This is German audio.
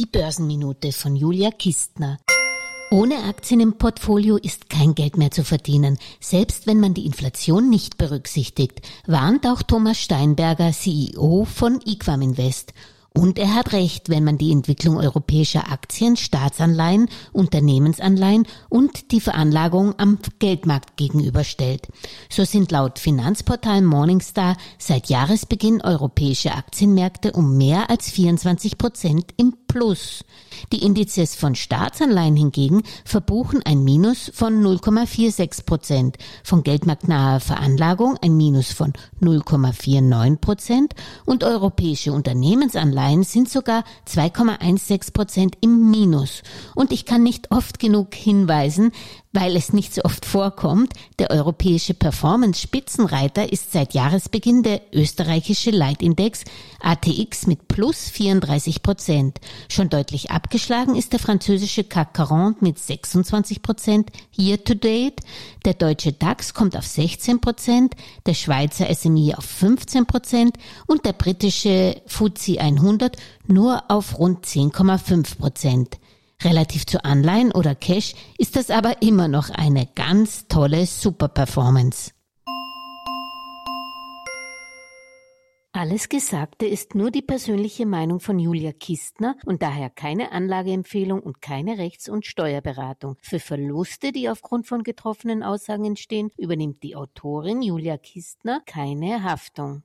Die Börsenminute von Julia Kistner. Ohne Aktien im Portfolio ist kein Geld mehr zu verdienen, selbst wenn man die Inflation nicht berücksichtigt, warnt auch Thomas Steinberger, CEO von Equam Invest. Und er hat recht, wenn man die Entwicklung europäischer Aktien, Staatsanleihen, Unternehmensanleihen und die Veranlagung am Geldmarkt gegenüberstellt. So sind laut Finanzportal Morningstar seit Jahresbeginn europäische Aktienmärkte um mehr als 24 Prozent im Plus. Die Indizes von Staatsanleihen hingegen verbuchen ein Minus von 0,46 Prozent, von geldmarktnaher Veranlagung ein Minus von 0,49 Prozent und europäische Unternehmensanleihen sind sogar 2,16 Prozent im Minus. Und ich kann nicht oft genug hinweisen, weil es nicht so oft vorkommt, der europäische Performance-Spitzenreiter ist seit Jahresbeginn der österreichische Leitindex ATX mit plus 34 Prozent. Schon deutlich abgeschlagen ist der französische CAC 40 mit 26 Prozent year to date. Der deutsche DAX kommt auf 16 Prozent, der Schweizer SMI auf 15 Prozent und der britische FTSE 100 nur auf rund 10,5 Prozent. Relativ zu Anleihen oder Cash ist das aber immer noch eine ganz tolle Superperformance. Alles Gesagte ist nur die persönliche Meinung von Julia Kistner und daher keine Anlageempfehlung und keine Rechts- und Steuerberatung. Für Verluste, die aufgrund von getroffenen Aussagen entstehen, übernimmt die Autorin Julia Kistner keine Haftung.